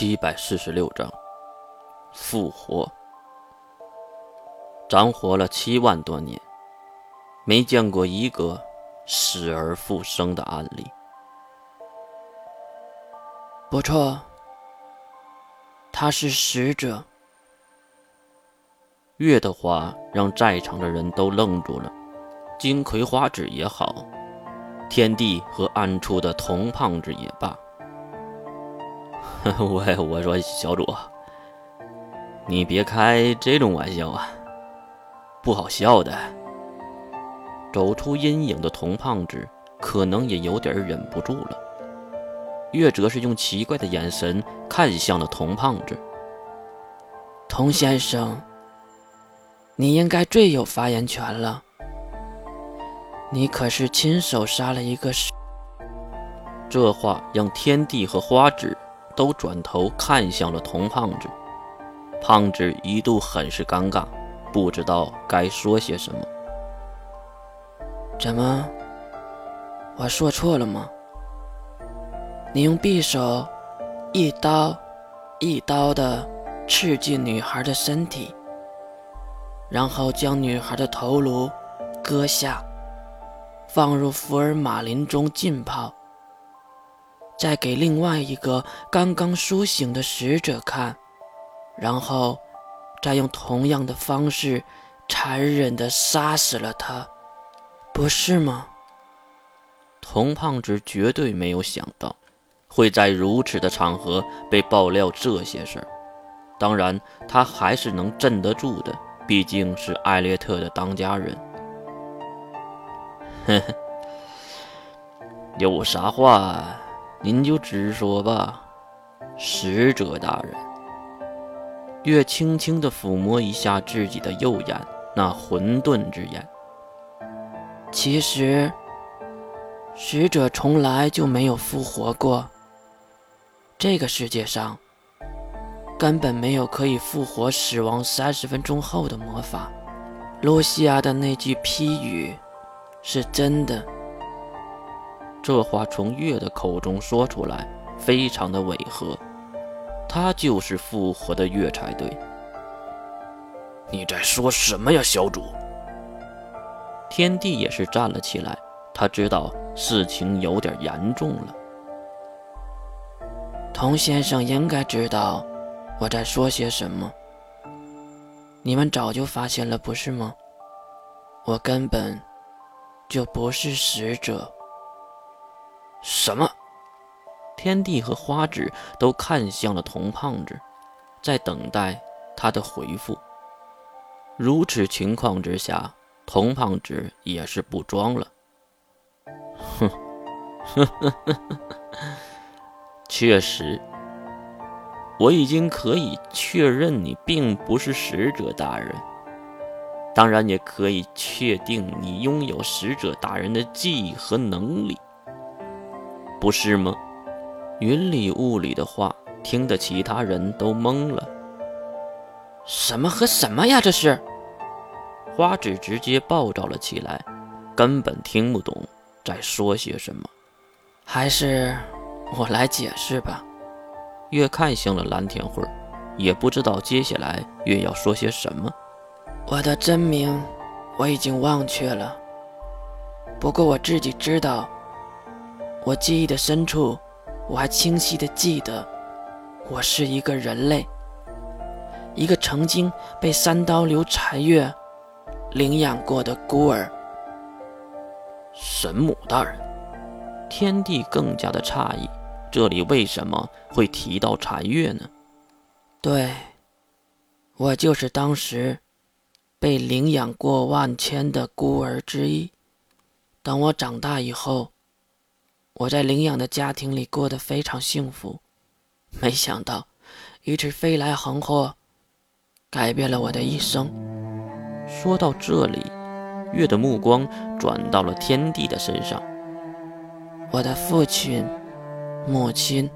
七百四十六章复活。长活了七万多年，没见过一个死而复生的案例。不错，他是使者。月的话让在场的人都愣住了。金葵花指也好，天地和暗处的铜胖子也罢。我我说小主，你别开这种玩笑啊，不好笑的。走出阴影的童胖子可能也有点忍不住了。月则是用奇怪的眼神看向了童胖子。童先生，你应该最有发言权了。你可是亲手杀了一个。这话让天地和花纸。都转头看向了童胖子，胖子一度很是尴尬，不知道该说些什么。怎么？我说错了吗？你用匕首一刀一刀的刺进女孩的身体，然后将女孩的头颅割下，放入福尔马林中浸泡。再给另外一个刚刚苏醒的使者看，然后再用同样的方式残忍地杀死了他，不是吗？童胖子绝对没有想到会在如此的场合被爆料这些事儿，当然他还是能镇得住的，毕竟是艾略特的当家人。呵呵，有啥话？您就直说吧，使者大人。月轻轻地抚摸一下自己的右眼，那混沌之眼。其实，使者从来就没有复活过。这个世界上根本没有可以复活死亡三十分钟后的魔法。露西亚的那句批语是真的。这话从月的口中说出来，非常的违和。他就是复活的月才对。你在说什么呀，小主？天帝也是站了起来，他知道事情有点严重了。童先生应该知道我在说些什么。你们早就发现了，不是吗？我根本就不是使者。什么？天帝和花纸都看向了童胖子，在等待他的回复。如此情况之下，童胖子也是不装了。哼，确实，我已经可以确认你并不是使者大人，当然也可以确定你拥有使者大人的记忆和能力。不是吗？云里雾里的话，听得其他人都懵了。什么和什么呀？这是？花纸直接暴躁了起来，根本听不懂在说些什么。还是我来解释吧。月看向了蓝天辉，也不知道接下来月要说些什么。我的真名我已经忘却了，不过我自己知道。我记忆的深处，我还清晰的记得，我是一个人类，一个曾经被三刀流残月领养过的孤儿。神母大人，天帝更加的诧异，这里为什么会提到残月呢？对，我就是当时被领养过万千的孤儿之一。等我长大以后。我在领养的家庭里过得非常幸福，没想到一次飞来横祸改变了我的一生。说到这里，月的目光转到了天帝的身上。我的父亲、母亲、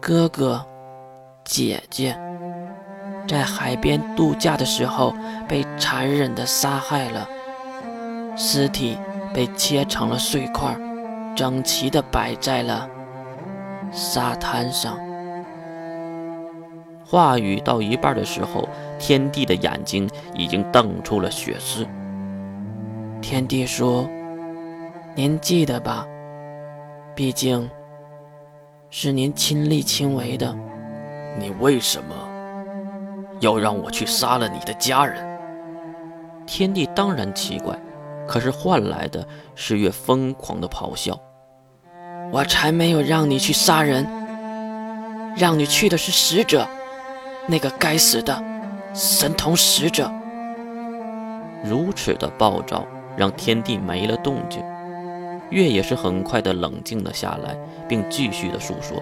哥哥、姐姐在海边度假的时候被残忍地杀害了，尸体被切成了碎块。整齐地摆在了沙滩上。话语到一半的时候，天帝的眼睛已经瞪出了血丝。天帝说：“您记得吧？毕竟，是您亲力亲为的。你为什么要让我去杀了你的家人？”天帝当然奇怪，可是换来的是越疯狂的咆哮。我才没有让你去杀人，让你去的是使者。那个该死的神童使者，如此的暴躁让天帝没了动静。月也是很快的冷静了下来，并继续的诉说：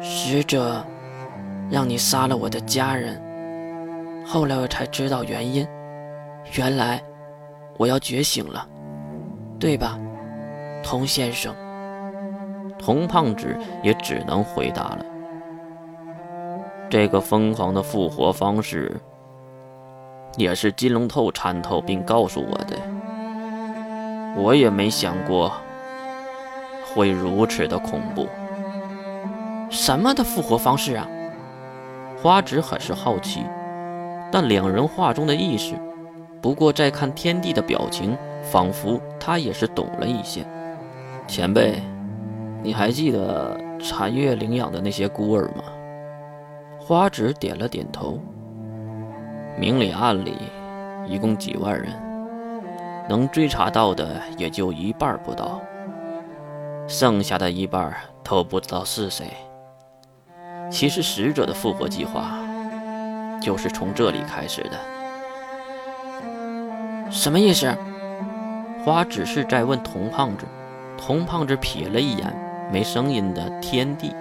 使者让你杀了我的家人，后来我才知道原因，原来我要觉醒了，对吧，童先生？童胖子也只能回答了。这个疯狂的复活方式，也是金龙透参透并告诉我的。我也没想过会如此的恐怖。什么的复活方式啊？花子很是好奇，但两人话中的意思，不过再看天帝的表情，仿佛他也是懂了一些。前辈，你还记得禅月领养的那些孤儿吗？花纸点了点头。明里暗里，一共几万人，能追查到的也就一半不到，剩下的一半都不知道是谁。其实使者的复活计划，就是从这里开始的。什么意思？花只是在问童胖子。童胖子瞥了一眼没声音的天地，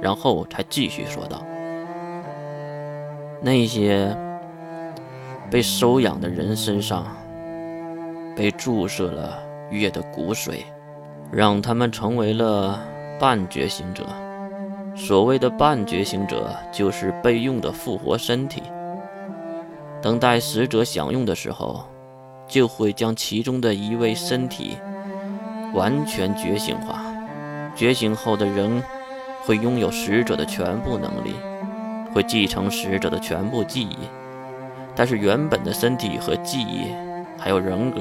然后才继续说道。那些被收养的人身上被注射了月的骨髓，让他们成为了半觉醒者。所谓的半觉醒者，就是备用的复活身体。等待死者享用的时候，就会将其中的一位身体完全觉醒化。觉醒后的人会拥有使者的全部能力。会继承使者的全部记忆，但是原本的身体和记忆，还有人格，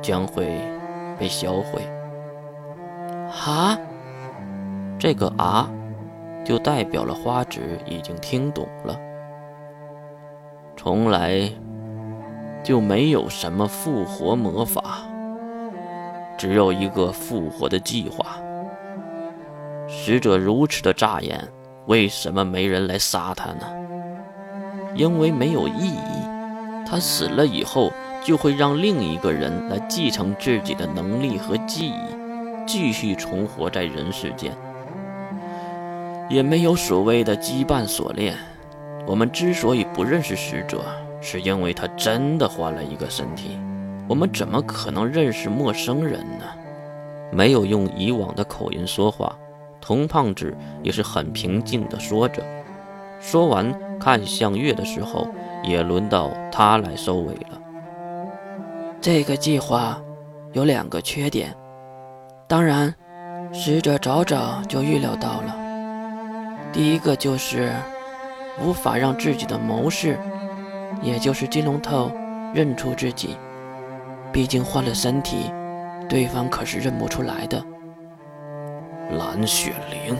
将会被销毁。啊，这个啊，就代表了花纸已经听懂了。从来就没有什么复活魔法，只有一个复活的计划。使者如此的扎眼。为什么没人来杀他呢？因为没有意义。他死了以后，就会让另一个人来继承自己的能力和记忆，继续重活在人世间。也没有所谓的羁绊锁链。我们之所以不认识使者，是因为他真的换了一个身体。我们怎么可能认识陌生人呢？没有用以往的口音说话。童胖子也是很平静地说着，说完看向月的时候，也轮到他来收尾了。这个计划有两个缺点，当然，使者早早就预料到了。第一个就是无法让自己的谋士，也就是金龙头认出自己，毕竟换了身体，对方可是认不出来的。蓝雪灵，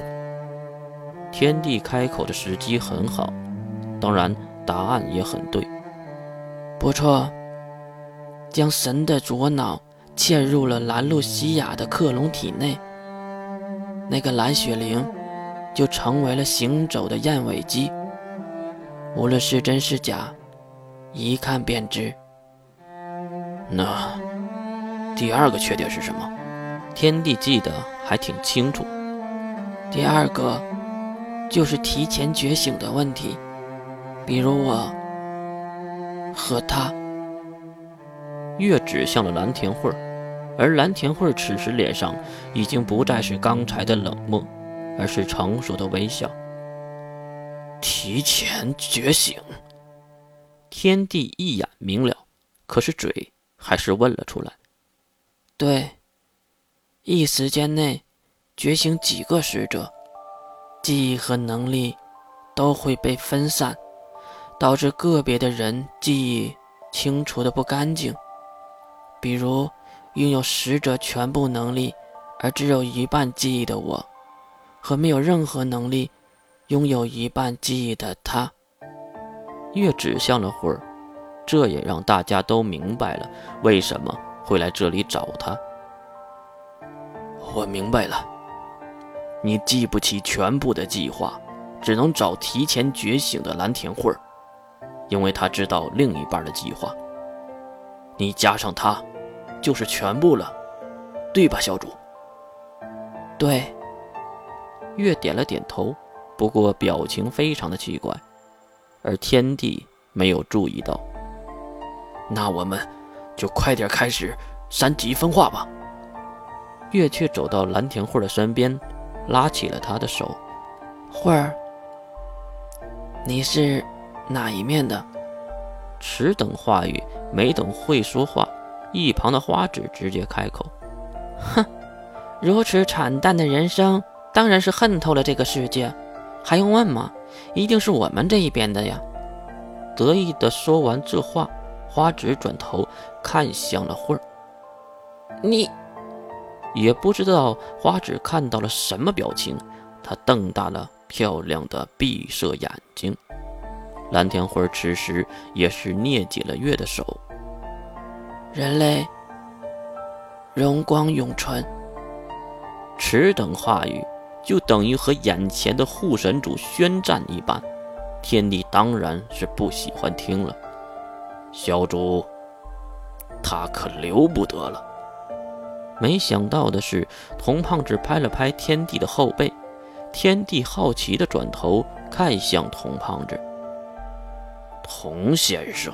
天帝开口的时机很好，当然答案也很对。不错，将神的左脑嵌入了兰露西亚的克隆体内，那个蓝雪灵就成为了行走的燕尾鸡。无论是真是假，一看便知。那第二个缺点是什么？天帝记得还挺清楚。第二个就是提前觉醒的问题，比如我和他。月指向了蓝田慧而蓝田慧此时脸上已经不再是刚才的冷漠，而是成熟的微笑。提前觉醒，天帝一眼明了，可是嘴还是问了出来：“对。”一时间内觉醒几个使者，记忆和能力都会被分散，导致个别的人记忆清除的不干净。比如，拥有使者全部能力而只有一半记忆的我，和没有任何能力、拥有一半记忆的他。月指向了慧儿，这也让大家都明白了为什么会来这里找他。我明白了，你记不起全部的计划，只能找提前觉醒的蓝田慧儿，因为他知道另一半的计划。你加上他，就是全部了，对吧，小主？对。月点了点头，不过表情非常的奇怪，而天帝没有注意到。那我们就快点开始三级分化吧。月却走到蓝田慧的身边，拉起了她的手。慧儿，你是哪一面的？迟等话语，没等会说话，一旁的花纸直接开口：“哼，如此惨淡的人生，当然是恨透了这个世界，还用问吗？一定是我们这一边的呀！”得意的说完这话，花纸转头看向了慧儿。你也不知道花纸看到了什么表情，她瞪大了漂亮的碧色眼睛。蓝天辉此时也是捏紧了月的手。人类荣光永存。此等话语，就等于和眼前的护神主宣战一般。天帝当然是不喜欢听了。小主，他可留不得了。没想到的是，童胖子拍了拍天帝的后背。天帝好奇的转头看向童胖子。童先生。